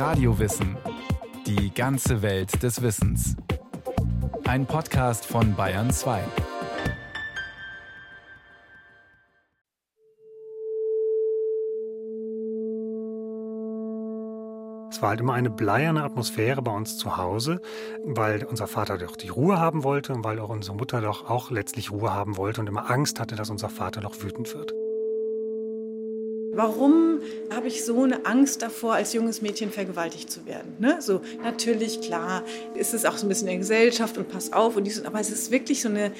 Radiowissen. Die ganze Welt des Wissens. Ein Podcast von Bayern 2. Es war halt immer eine bleierne Atmosphäre bei uns zu Hause, weil unser Vater doch die Ruhe haben wollte und weil auch unsere Mutter doch auch letztlich Ruhe haben wollte und immer Angst hatte, dass unser Vater noch wütend wird. Warum habe ich so eine Angst davor, als junges Mädchen vergewaltigt zu werden? Ne? So, natürlich, klar, ist es auch so ein bisschen in der Gesellschaft und pass auf und dies, aber es ist wirklich so eine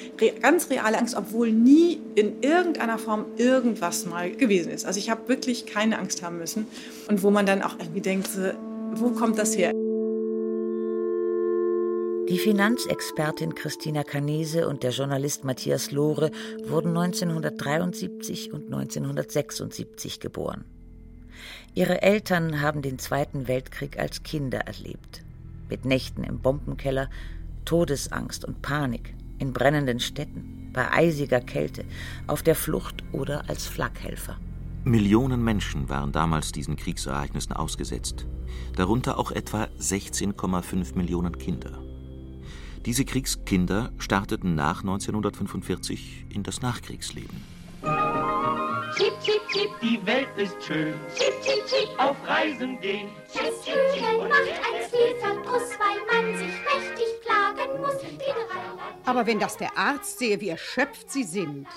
ganz reale Angst, obwohl nie in irgendeiner Form irgendwas mal gewesen ist. Also ich habe wirklich keine Angst haben müssen und wo man dann auch irgendwie denkt, wo kommt das her? Die Finanzexpertin Christina Canese und der Journalist Matthias Lohre wurden 1973 und 1976 geboren. Ihre Eltern haben den Zweiten Weltkrieg als Kinder erlebt. Mit Nächten im Bombenkeller, Todesangst und Panik, in brennenden Städten, bei eisiger Kälte, auf der Flucht oder als Flakhelfer. Millionen Menschen waren damals diesen Kriegsereignissen ausgesetzt, darunter auch etwa 16,5 Millionen Kinder. Diese Kriegskinder starteten nach 1945 in das Nachkriegsleben. Zip, zip, zip, die Welt ist schön. Zip, zip, zip, auf Reisen gehen. Das Kühlen macht ein Zielverdruss, weil man sich mächtig plagen muss. Aber wenn das der Arzt sehe, wie erschöpft sie sind.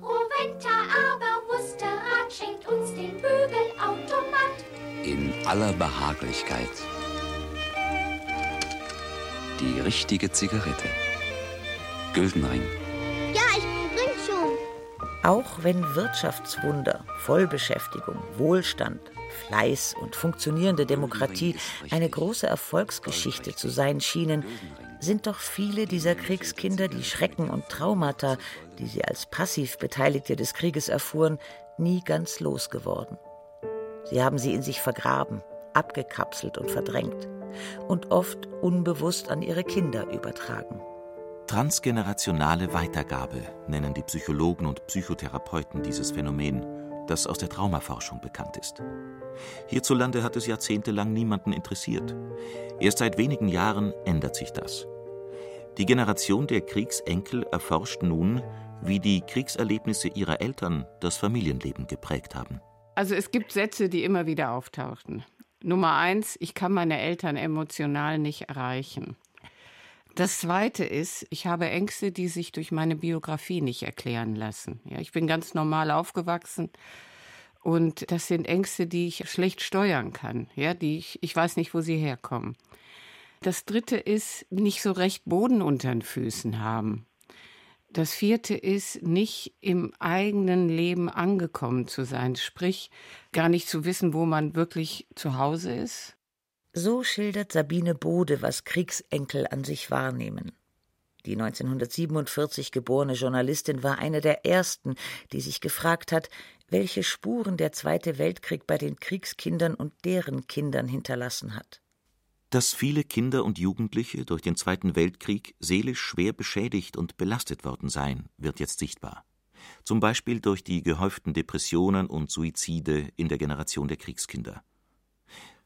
Oh, Winter, aber Wusterrad schenkt uns den Bügelautomat. In aller Behaglichkeit die richtige Zigarette. Güldenring. Ja, ich bring schon. Auch wenn Wirtschaftswunder, Vollbeschäftigung, Wohlstand, Fleiß und funktionierende Demokratie eine große Erfolgsgeschichte zu sein schienen, sind doch viele dieser Kriegskinder die Schrecken und Traumata, die sie als passiv Beteiligte des Krieges erfuhren, nie ganz losgeworden. Sie haben sie in sich vergraben, abgekapselt und verdrängt und oft unbewusst an ihre Kinder übertragen. Transgenerationale Weitergabe nennen die Psychologen und Psychotherapeuten dieses Phänomen, das aus der Traumaforschung bekannt ist. Hierzulande hat es jahrzehntelang niemanden interessiert. Erst seit wenigen Jahren ändert sich das. Die Generation der Kriegsenkel erforscht nun, wie die Kriegserlebnisse ihrer Eltern das Familienleben geprägt haben. Also es gibt Sätze, die immer wieder auftauchten. Nummer eins, ich kann meine Eltern emotional nicht erreichen. Das zweite ist, ich habe Ängste, die sich durch meine Biografie nicht erklären lassen. Ja, ich bin ganz normal aufgewachsen und das sind Ängste, die ich schlecht steuern kann. Ja, die ich, ich weiß nicht, wo sie herkommen. Das dritte ist, nicht so recht Boden unter den Füßen haben. Das vierte ist, nicht im eigenen Leben angekommen zu sein, sprich gar nicht zu wissen, wo man wirklich zu Hause ist. So schildert Sabine Bode, was Kriegsenkel an sich wahrnehmen. Die 1947 geborene Journalistin war eine der ersten, die sich gefragt hat, welche Spuren der Zweite Weltkrieg bei den Kriegskindern und deren Kindern hinterlassen hat. Dass viele Kinder und Jugendliche durch den Zweiten Weltkrieg seelisch schwer beschädigt und belastet worden seien, wird jetzt sichtbar. Zum Beispiel durch die gehäuften Depressionen und Suizide in der Generation der Kriegskinder.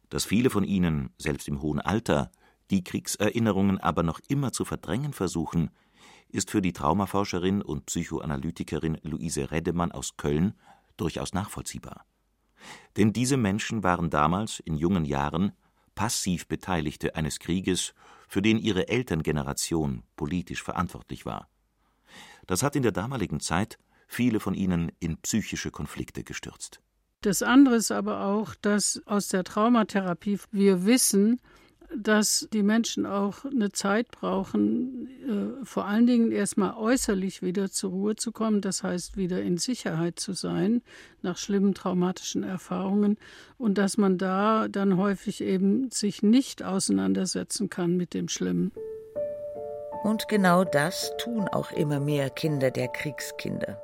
Dass viele von ihnen, selbst im hohen Alter, die Kriegserinnerungen aber noch immer zu verdrängen versuchen, ist für die Traumaforscherin und Psychoanalytikerin Luise Reddemann aus Köln durchaus nachvollziehbar. Denn diese Menschen waren damals in jungen Jahren passiv Beteiligte eines Krieges, für den ihre Elterngeneration politisch verantwortlich war. Das hat in der damaligen Zeit viele von ihnen in psychische Konflikte gestürzt. Das andere ist aber auch, dass aus der Traumatherapie wir wissen, dass die Menschen auch eine Zeit brauchen, äh, vor allen Dingen erstmal äußerlich wieder zur Ruhe zu kommen, das heißt wieder in Sicherheit zu sein nach schlimmen traumatischen Erfahrungen und dass man da dann häufig eben sich nicht auseinandersetzen kann mit dem Schlimmen. Und genau das tun auch immer mehr Kinder der Kriegskinder.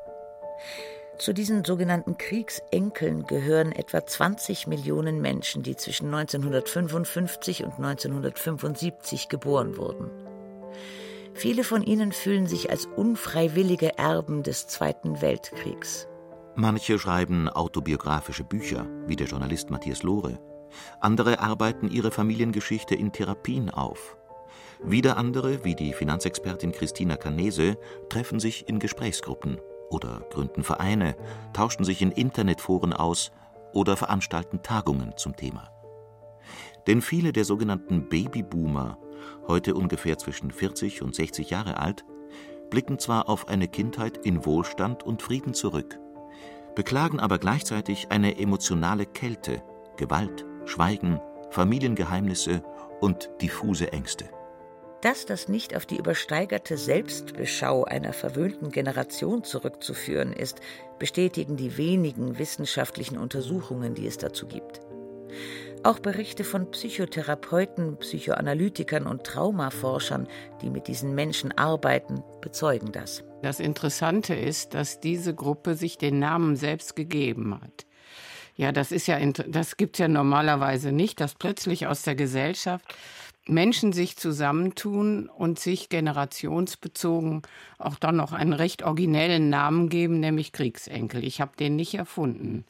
Zu diesen sogenannten Kriegsenkeln gehören etwa 20 Millionen Menschen, die zwischen 1955 und 1975 geboren wurden. Viele von ihnen fühlen sich als unfreiwillige Erben des Zweiten Weltkriegs. Manche schreiben autobiografische Bücher, wie der Journalist Matthias Lohre. Andere arbeiten ihre Familiengeschichte in Therapien auf. Wieder andere, wie die Finanzexpertin Christina Canese, treffen sich in Gesprächsgruppen oder gründen Vereine, tauschen sich in Internetforen aus oder veranstalten Tagungen zum Thema. Denn viele der sogenannten Babyboomer, heute ungefähr zwischen 40 und 60 Jahre alt, blicken zwar auf eine Kindheit in Wohlstand und Frieden zurück, beklagen aber gleichzeitig eine emotionale Kälte, Gewalt, Schweigen, Familiengeheimnisse und diffuse Ängste. Dass das nicht auf die übersteigerte Selbstbeschau einer verwöhnten Generation zurückzuführen ist, bestätigen die wenigen wissenschaftlichen Untersuchungen, die es dazu gibt. Auch Berichte von Psychotherapeuten, Psychoanalytikern und Traumaforschern, die mit diesen Menschen arbeiten, bezeugen das. Das Interessante ist, dass diese Gruppe sich den Namen selbst gegeben hat. Ja, das ist ja, das gibt's ja normalerweise nicht, dass plötzlich aus der Gesellschaft Menschen sich zusammentun und sich generationsbezogen auch dann noch einen recht originellen Namen geben, nämlich Kriegsenkel. Ich habe den nicht erfunden.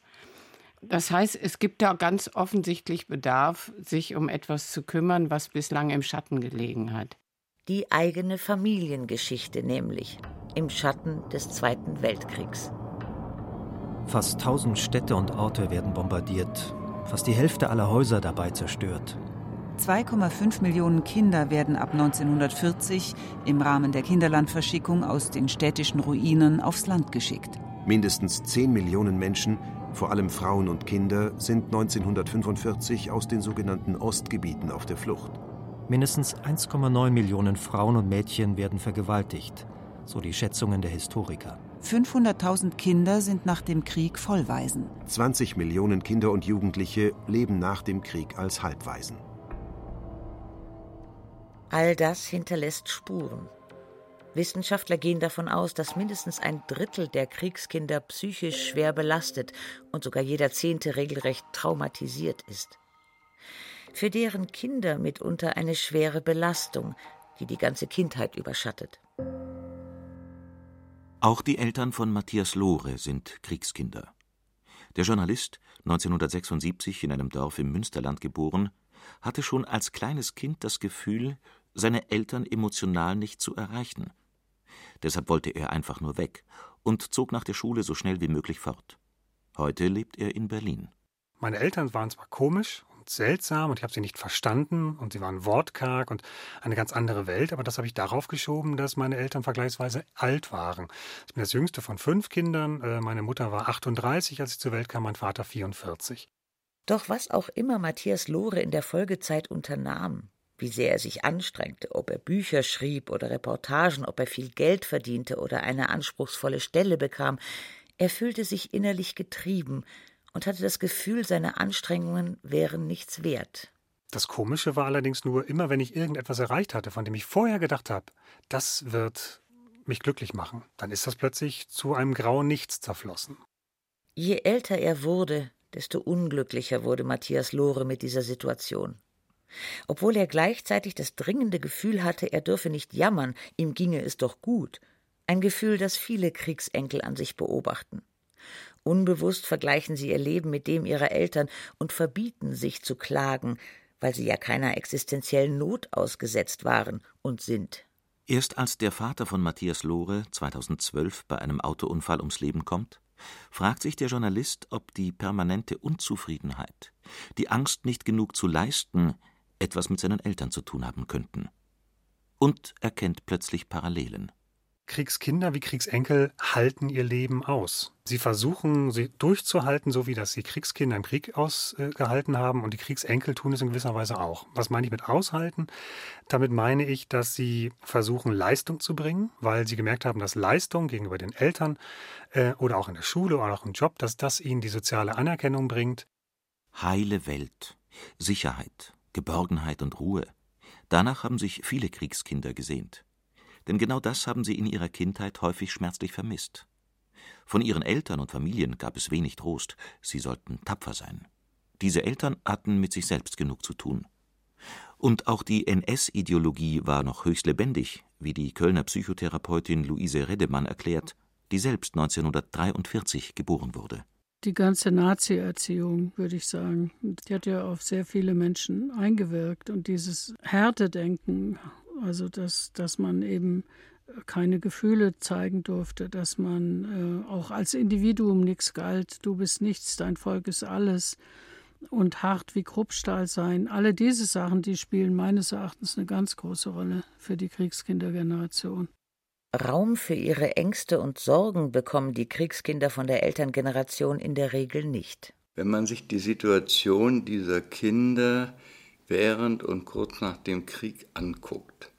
Das heißt, es gibt da ganz offensichtlich Bedarf, sich um etwas zu kümmern, was bislang im Schatten gelegen hat. Die eigene Familiengeschichte nämlich, im Schatten des Zweiten Weltkriegs. Fast tausend Städte und Orte werden bombardiert, fast die Hälfte aller Häuser dabei zerstört. 2,5 Millionen Kinder werden ab 1940 im Rahmen der Kinderlandverschickung aus den städtischen Ruinen aufs Land geschickt. Mindestens 10 Millionen Menschen, vor allem Frauen und Kinder, sind 1945 aus den sogenannten Ostgebieten auf der Flucht. Mindestens 1,9 Millionen Frauen und Mädchen werden vergewaltigt, so die Schätzungen der Historiker. 500.000 Kinder sind nach dem Krieg Vollwaisen. 20 Millionen Kinder und Jugendliche leben nach dem Krieg als Halbwaisen. All das hinterlässt Spuren. Wissenschaftler gehen davon aus, dass mindestens ein Drittel der Kriegskinder psychisch schwer belastet und sogar jeder Zehnte regelrecht traumatisiert ist. Für deren Kinder mitunter eine schwere Belastung, die die ganze Kindheit überschattet. Auch die Eltern von Matthias Lohre sind Kriegskinder. Der Journalist, 1976 in einem Dorf im Münsterland geboren, hatte schon als kleines Kind das Gefühl, seine Eltern emotional nicht zu erreichen. Deshalb wollte er einfach nur weg und zog nach der Schule so schnell wie möglich fort. Heute lebt er in Berlin. Meine Eltern waren zwar komisch und seltsam und ich habe sie nicht verstanden und sie waren wortkarg und eine ganz andere Welt, aber das habe ich darauf geschoben, dass meine Eltern vergleichsweise alt waren. Ich bin das jüngste von fünf Kindern. Äh, meine Mutter war 38, als ich zur Welt kam, mein Vater 44. Doch was auch immer Matthias Lohre in der Folgezeit unternahm, wie sehr er sich anstrengte, ob er Bücher schrieb oder Reportagen, ob er viel Geld verdiente oder eine anspruchsvolle Stelle bekam, er fühlte sich innerlich getrieben und hatte das Gefühl, seine Anstrengungen wären nichts wert. Das Komische war allerdings nur, immer wenn ich irgendetwas erreicht hatte, von dem ich vorher gedacht habe, das wird mich glücklich machen, dann ist das plötzlich zu einem grauen Nichts zerflossen. Je älter er wurde, desto unglücklicher wurde Matthias Lohre mit dieser Situation. Obwohl er gleichzeitig das dringende Gefühl hatte, er dürfe nicht jammern, ihm ginge es doch gut, ein Gefühl, das viele Kriegsenkel an sich beobachten. Unbewusst vergleichen sie ihr Leben mit dem ihrer Eltern und verbieten sich zu klagen, weil sie ja keiner existenziellen Not ausgesetzt waren und sind. Erst als der Vater von Matthias Lohre 2012 bei einem Autounfall ums Leben kommt, fragt sich der Journalist, ob die permanente Unzufriedenheit, die Angst, nicht genug zu leisten, etwas mit seinen Eltern zu tun haben könnten. Und erkennt plötzlich Parallelen. Kriegskinder wie Kriegsenkel halten ihr Leben aus. Sie versuchen, sie durchzuhalten, so wie das die Kriegskinder im Krieg ausgehalten haben und die Kriegsenkel tun es in gewisser Weise auch. Was meine ich mit aushalten? Damit meine ich, dass sie versuchen, Leistung zu bringen, weil sie gemerkt haben, dass Leistung gegenüber den Eltern äh, oder auch in der Schule oder auch im Job, dass das ihnen die soziale Anerkennung bringt. Heile Welt, Sicherheit, Geborgenheit und Ruhe. Danach haben sich viele Kriegskinder gesehnt. Denn genau das haben sie in ihrer Kindheit häufig schmerzlich vermisst. Von ihren Eltern und Familien gab es wenig Trost, sie sollten tapfer sein. Diese Eltern hatten mit sich selbst genug zu tun. Und auch die NS-Ideologie war noch höchst lebendig, wie die Kölner Psychotherapeutin Luise Redemann erklärt, die selbst 1943 geboren wurde. Die ganze Nazi-Erziehung, würde ich sagen. Die hat ja auf sehr viele Menschen eingewirkt. Und dieses Härtedenken, also dass, dass man eben keine Gefühle zeigen durfte, dass man äh, auch als Individuum nichts galt, du bist nichts, dein Volk ist alles und hart wie Kruppstahl sein. Alle diese Sachen, die spielen meines Erachtens eine ganz große Rolle für die Kriegskindergeneration. Raum für ihre Ängste und Sorgen bekommen die Kriegskinder von der Elterngeneration in der Regel nicht. Wenn man sich die Situation dieser Kinder während und kurz nach dem Krieg anguckt,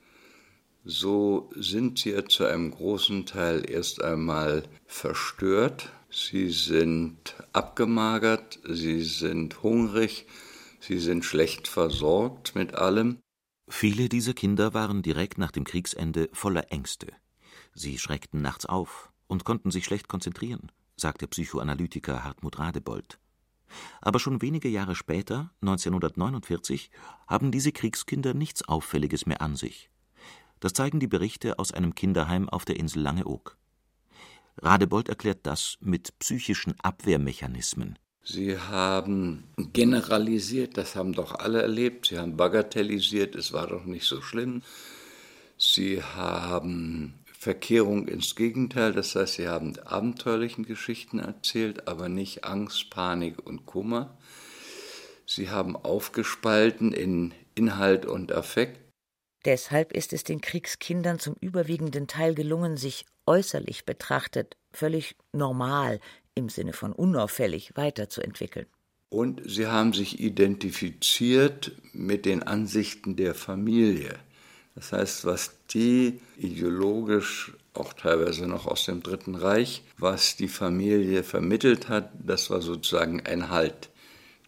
so sind sie ja zu einem großen Teil erst einmal verstört, sie sind abgemagert, sie sind hungrig, sie sind schlecht versorgt mit allem. Viele dieser Kinder waren direkt nach dem Kriegsende voller Ängste. Sie schreckten nachts auf und konnten sich schlecht konzentrieren, sagt der Psychoanalytiker Hartmut Radebold. Aber schon wenige Jahre später, 1949, haben diese Kriegskinder nichts Auffälliges mehr an sich. Das zeigen die Berichte aus einem Kinderheim auf der Insel Langeoog. Radebold erklärt das mit psychischen Abwehrmechanismen. Sie haben generalisiert, das haben doch alle erlebt, sie haben bagatellisiert, es war doch nicht so schlimm. Sie haben Verkehrung ins Gegenteil, das heißt, sie haben abenteuerlichen Geschichten erzählt, aber nicht Angst, Panik und Kummer. Sie haben aufgespalten in Inhalt und Affekt. Deshalb ist es den Kriegskindern zum überwiegenden Teil gelungen, sich äußerlich betrachtet völlig normal im Sinne von unauffällig weiterzuentwickeln. Und sie haben sich identifiziert mit den Ansichten der Familie. Das heißt, was die ideologisch auch teilweise noch aus dem Dritten Reich, was die Familie vermittelt hat, das war sozusagen ein Halt,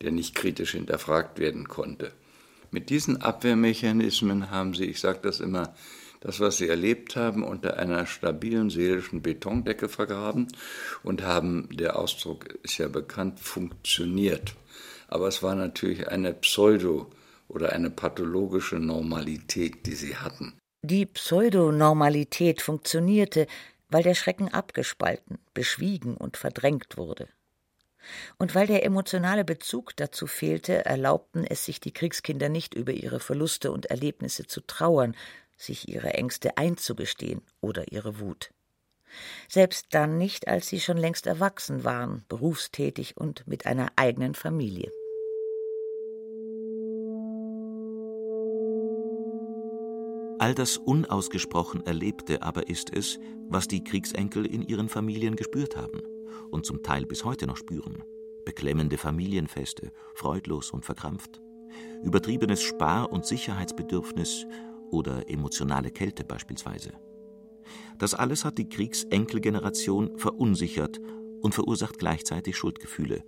der nicht kritisch hinterfragt werden konnte. Mit diesen Abwehrmechanismen haben sie, ich sage das immer, das, was sie erlebt haben, unter einer stabilen seelischen Betondecke vergraben und haben, der Ausdruck ist ja bekannt, funktioniert. Aber es war natürlich eine Pseudo- oder eine pathologische Normalität, die sie hatten. Die Pseudonormalität funktionierte, weil der Schrecken abgespalten, beschwiegen und verdrängt wurde. Und weil der emotionale Bezug dazu fehlte, erlaubten es sich die Kriegskinder nicht über ihre Verluste und Erlebnisse zu trauern, sich ihre Ängste einzugestehen oder ihre Wut. Selbst dann nicht, als sie schon längst erwachsen waren, berufstätig und mit einer eigenen Familie. All das unausgesprochen Erlebte aber ist es, was die Kriegsenkel in ihren Familien gespürt haben und zum Teil bis heute noch spüren. Beklemmende Familienfeste, freudlos und verkrampft, übertriebenes Spar- und Sicherheitsbedürfnis oder emotionale Kälte beispielsweise. Das alles hat die Kriegsenkelgeneration verunsichert und verursacht gleichzeitig Schuldgefühle.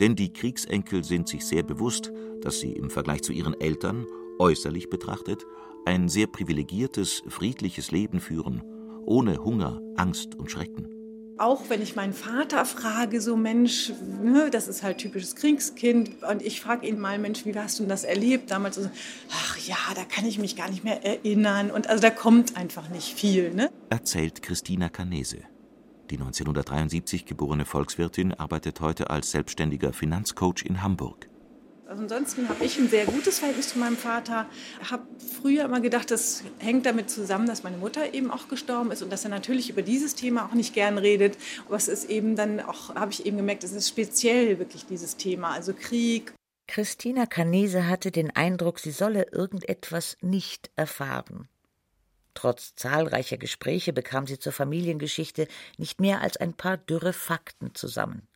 Denn die Kriegsenkel sind sich sehr bewusst, dass sie im Vergleich zu ihren Eltern äußerlich betrachtet ein sehr privilegiertes, friedliches Leben führen, ohne Hunger, Angst und Schrecken. Auch wenn ich meinen Vater frage, so Mensch, ne, das ist halt typisches Kriegskind, und ich frage ihn mal, Mensch, wie hast du das erlebt damals? So, ach ja, da kann ich mich gar nicht mehr erinnern. Und also da kommt einfach nicht viel. Ne? Erzählt Christina Canese. Die 1973 geborene Volkswirtin arbeitet heute als selbstständiger Finanzcoach in Hamburg. Also ansonsten habe ich ein sehr gutes Verhältnis zu meinem Vater. Ich habe früher immer gedacht, das hängt damit zusammen, dass meine Mutter eben auch gestorben ist und dass er natürlich über dieses Thema auch nicht gern redet. Aber es ist eben dann auch, habe ich eben gemerkt, es ist speziell wirklich dieses Thema, also Krieg. Christina Canese hatte den Eindruck, sie solle irgendetwas nicht erfahren. Trotz zahlreicher Gespräche bekam sie zur Familiengeschichte nicht mehr als ein paar dürre Fakten zusammen.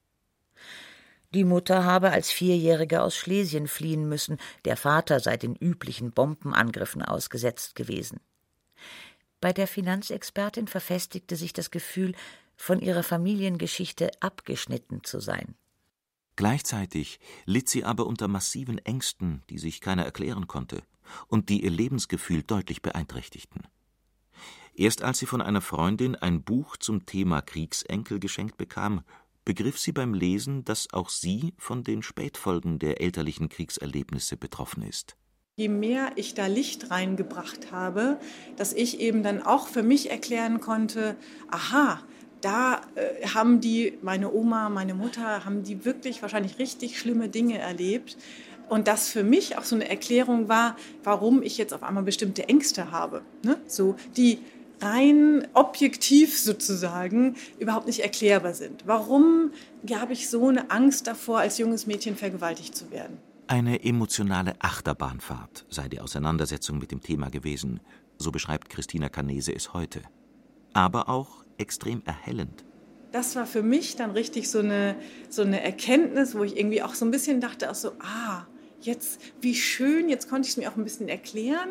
Die Mutter habe als Vierjährige aus Schlesien fliehen müssen, der Vater sei den üblichen Bombenangriffen ausgesetzt gewesen. Bei der Finanzexpertin verfestigte sich das Gefühl, von ihrer Familiengeschichte abgeschnitten zu sein. Gleichzeitig litt sie aber unter massiven Ängsten, die sich keiner erklären konnte und die ihr Lebensgefühl deutlich beeinträchtigten. Erst als sie von einer Freundin ein Buch zum Thema Kriegsenkel geschenkt bekam, begriff sie beim Lesen, dass auch sie von den Spätfolgen der elterlichen Kriegserlebnisse betroffen ist. Je mehr ich da Licht reingebracht habe, dass ich eben dann auch für mich erklären konnte, aha, da äh, haben die, meine Oma, meine Mutter, haben die wirklich wahrscheinlich richtig schlimme Dinge erlebt. Und das für mich auch so eine Erklärung war, warum ich jetzt auf einmal bestimmte Ängste habe. Ne? So, die rein objektiv sozusagen überhaupt nicht erklärbar sind. Warum habe ich so eine Angst davor, als junges Mädchen vergewaltigt zu werden? Eine emotionale Achterbahnfahrt sei die Auseinandersetzung mit dem Thema gewesen, so beschreibt Christina Canese es heute. Aber auch extrem erhellend. Das war für mich dann richtig so eine, so eine Erkenntnis, wo ich irgendwie auch so ein bisschen dachte, auch so, ah, jetzt, wie schön, jetzt konnte ich es mir auch ein bisschen erklären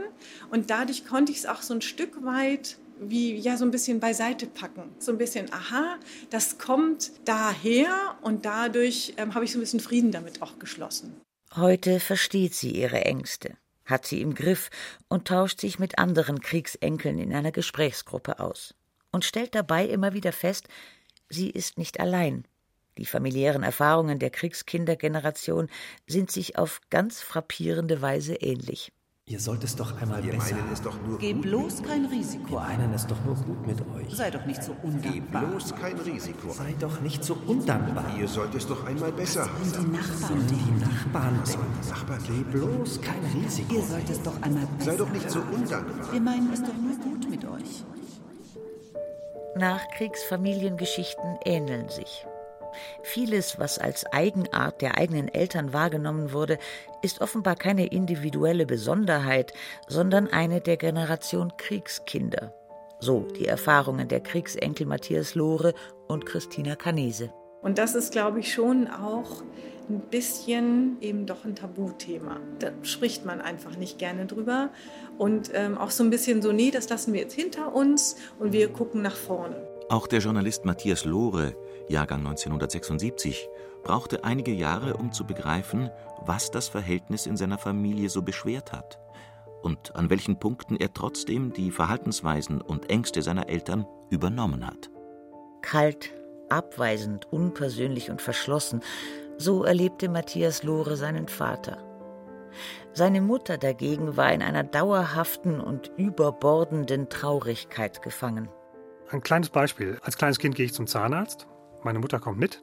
und dadurch konnte ich es auch so ein Stück weit wie ja so ein bisschen beiseite packen. So ein bisschen, aha, das kommt daher und dadurch ähm, habe ich so ein bisschen Frieden damit auch geschlossen. Heute versteht sie ihre Ängste, hat sie im Griff und tauscht sich mit anderen Kriegsenkeln in einer Gesprächsgruppe aus und stellt dabei immer wieder fest, sie ist nicht allein. Die familiären Erfahrungen der Kriegskindergeneration sind sich auf ganz frappierende Weise ähnlich. Ihr sollt es doch einmal Wir besser. meinen es doch nur Geh gut bloß kein Risiko Wir meinen es doch nur gut mit euch. Sei doch nicht so undankbar. Geh bloß kein Risiko Sei doch nicht so undankbar. Ihr sollt es doch einmal besser Sollen die Nachbarn Sollen die Nachbarn sollen die Nachbarn Geh bloß kein Risiko. Ihr sollt es doch einmal besser. Sei doch nicht so undankbar. Wir meinen es doch nur gut mit euch. Nachkriegsfamiliengeschichten ähneln sich. Vieles, was als Eigenart der eigenen Eltern wahrgenommen wurde, ist offenbar keine individuelle Besonderheit, sondern eine der Generation Kriegskinder. So die Erfahrungen der Kriegsenkel Matthias Lohre und Christina Canese. Und das ist, glaube ich, schon auch ein bisschen eben doch ein Tabuthema. Da spricht man einfach nicht gerne drüber. Und ähm, auch so ein bisschen so, nee, das lassen wir jetzt hinter uns und wir gucken nach vorne. Auch der Journalist Matthias Lohre, Jahrgang 1976, brauchte einige Jahre, um zu begreifen, was das Verhältnis in seiner Familie so beschwert hat und an welchen Punkten er trotzdem die Verhaltensweisen und Ängste seiner Eltern übernommen hat. Kalt, abweisend, unpersönlich und verschlossen, so erlebte Matthias Lohre seinen Vater. Seine Mutter dagegen war in einer dauerhaften und überbordenden Traurigkeit gefangen. Ein kleines Beispiel. Als kleines Kind gehe ich zum Zahnarzt. Meine Mutter kommt mit.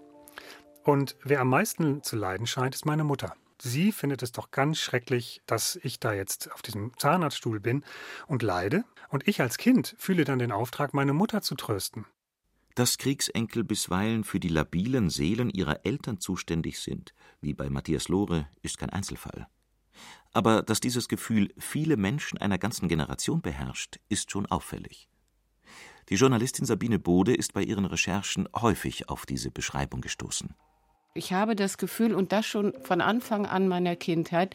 Und wer am meisten zu leiden scheint, ist meine Mutter. Sie findet es doch ganz schrecklich, dass ich da jetzt auf diesem Zahnarztstuhl bin und leide. Und ich als Kind fühle dann den Auftrag, meine Mutter zu trösten. Dass Kriegsenkel bisweilen für die labilen Seelen ihrer Eltern zuständig sind, wie bei Matthias Lohre, ist kein Einzelfall. Aber dass dieses Gefühl viele Menschen einer ganzen Generation beherrscht, ist schon auffällig. Die Journalistin Sabine Bode ist bei ihren Recherchen häufig auf diese Beschreibung gestoßen. Ich habe das Gefühl, und das schon von Anfang an meiner Kindheit,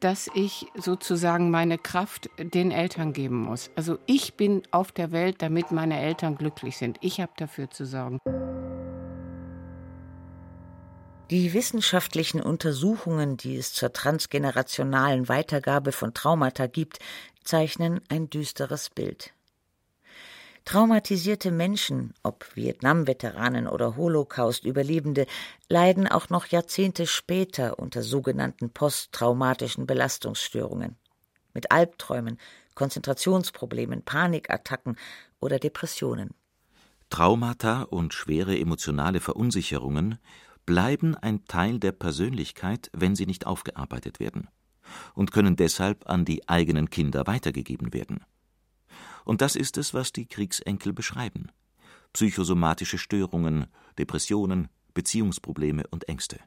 dass ich sozusagen meine Kraft den Eltern geben muss. Also ich bin auf der Welt, damit meine Eltern glücklich sind. Ich habe dafür zu sorgen. Die wissenschaftlichen Untersuchungen, die es zur transgenerationalen Weitergabe von Traumata gibt, zeichnen ein düsteres Bild. Traumatisierte Menschen, ob Vietnam-Veteranen oder Holocaust-Überlebende, leiden auch noch Jahrzehnte später unter sogenannten posttraumatischen Belastungsstörungen. Mit Albträumen, Konzentrationsproblemen, Panikattacken oder Depressionen. Traumata und schwere emotionale Verunsicherungen bleiben ein Teil der Persönlichkeit, wenn sie nicht aufgearbeitet werden, und können deshalb an die eigenen Kinder weitergegeben werden. Und das ist es, was die Kriegsenkel beschreiben. Psychosomatische Störungen, Depressionen, Beziehungsprobleme und Ängste.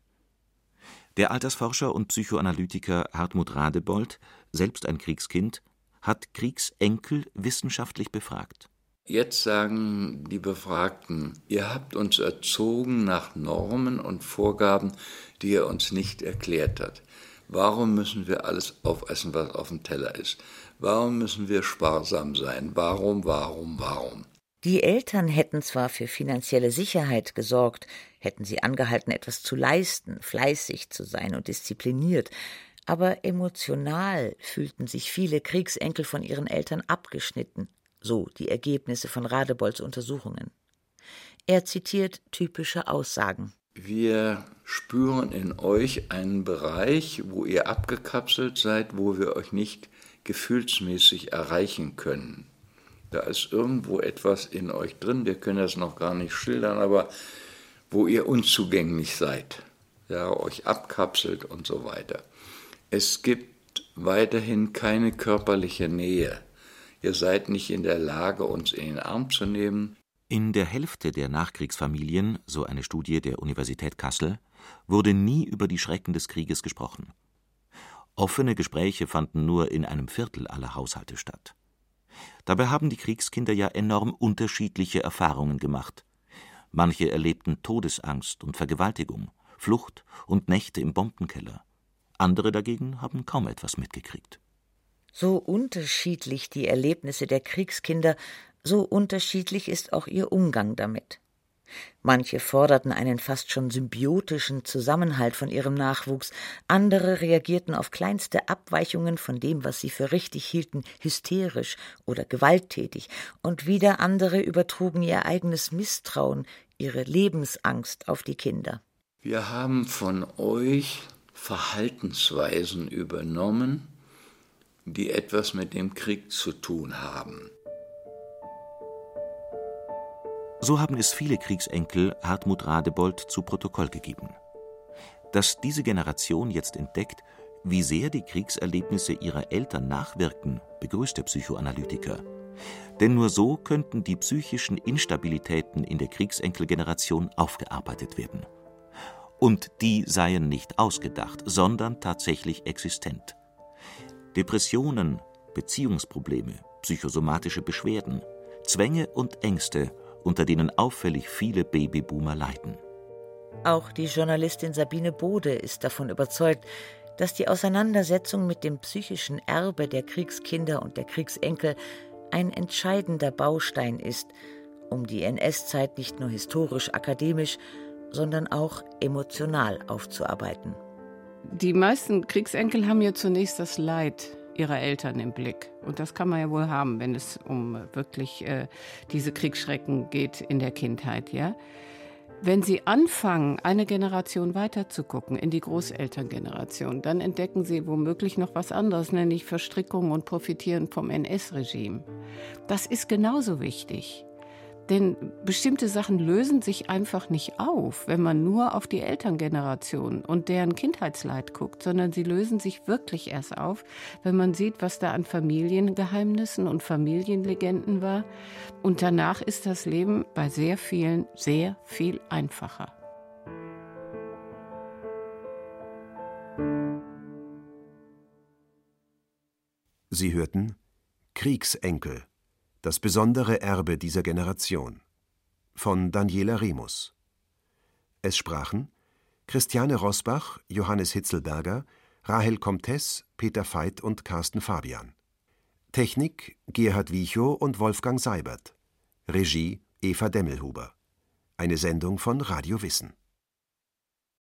Der Altersforscher und Psychoanalytiker Hartmut Radebold, selbst ein Kriegskind, hat Kriegsenkel wissenschaftlich befragt. Jetzt sagen die Befragten, ihr habt uns erzogen nach Normen und Vorgaben, die er uns nicht erklärt hat. Warum müssen wir alles aufessen, was auf dem Teller ist? Warum müssen wir sparsam sein? Warum, warum, warum? Die Eltern hätten zwar für finanzielle Sicherheit gesorgt, hätten sie angehalten, etwas zu leisten, fleißig zu sein und diszipliniert, aber emotional fühlten sich viele Kriegsenkel von ihren Eltern abgeschnitten, so die Ergebnisse von Radebolds Untersuchungen. Er zitiert typische Aussagen. Wir spüren in euch einen Bereich, wo ihr abgekapselt seid, wo wir euch nicht gefühlsmäßig erreichen können. Da ist irgendwo etwas in euch drin, wir können das noch gar nicht schildern, aber wo ihr unzugänglich seid, ja, euch abkapselt und so weiter. Es gibt weiterhin keine körperliche Nähe. Ihr seid nicht in der Lage, uns in den Arm zu nehmen. In der Hälfte der Nachkriegsfamilien, so eine Studie der Universität Kassel, wurde nie über die Schrecken des Krieges gesprochen. Offene Gespräche fanden nur in einem Viertel aller Haushalte statt. Dabei haben die Kriegskinder ja enorm unterschiedliche Erfahrungen gemacht. Manche erlebten Todesangst und Vergewaltigung, Flucht und Nächte im Bombenkeller. Andere dagegen haben kaum etwas mitgekriegt. So unterschiedlich die Erlebnisse der Kriegskinder, so unterschiedlich ist auch ihr Umgang damit. Manche forderten einen fast schon symbiotischen Zusammenhalt von ihrem Nachwuchs, andere reagierten auf kleinste Abweichungen von dem, was sie für richtig hielten, hysterisch oder gewalttätig, und wieder andere übertrugen ihr eigenes Misstrauen, ihre Lebensangst auf die Kinder. Wir haben von euch Verhaltensweisen übernommen, die etwas mit dem Krieg zu tun haben. So haben es viele Kriegsenkel Hartmut Radebold zu Protokoll gegeben. Dass diese Generation jetzt entdeckt, wie sehr die Kriegserlebnisse ihrer Eltern nachwirken, begrüßt der Psychoanalytiker. Denn nur so könnten die psychischen Instabilitäten in der Kriegsenkelgeneration aufgearbeitet werden. Und die seien nicht ausgedacht, sondern tatsächlich existent. Depressionen, Beziehungsprobleme, psychosomatische Beschwerden, Zwänge und Ängste unter denen auffällig viele Babyboomer leiden. Auch die Journalistin Sabine Bode ist davon überzeugt, dass die Auseinandersetzung mit dem psychischen Erbe der Kriegskinder und der Kriegsenkel ein entscheidender Baustein ist, um die NS-Zeit nicht nur historisch akademisch, sondern auch emotional aufzuarbeiten. Die meisten Kriegsenkel haben ja zunächst das Leid ihrer Eltern im Blick. Und das kann man ja wohl haben, wenn es um wirklich äh, diese Kriegsschrecken geht in der Kindheit, ja. Wenn Sie anfangen, eine Generation weiter zu gucken, in die Großelterngeneration, dann entdecken Sie womöglich noch was anderes, nämlich Verstrickungen und Profitieren vom NS-Regime. Das ist genauso wichtig. Denn bestimmte Sachen lösen sich einfach nicht auf, wenn man nur auf die Elterngeneration und deren Kindheitsleid guckt, sondern sie lösen sich wirklich erst auf, wenn man sieht, was da an Familiengeheimnissen und Familienlegenden war. Und danach ist das Leben bei sehr vielen sehr viel einfacher. Sie hörten Kriegsenkel das besondere Erbe dieser Generation von Daniela Remus. Es sprachen Christiane Rosbach, Johannes Hitzelberger, Rahel Comtes, Peter Veit und Carsten Fabian. Technik Gerhard Wiechow und Wolfgang Seibert. Regie Eva Demmelhuber. Eine Sendung von Radio Wissen.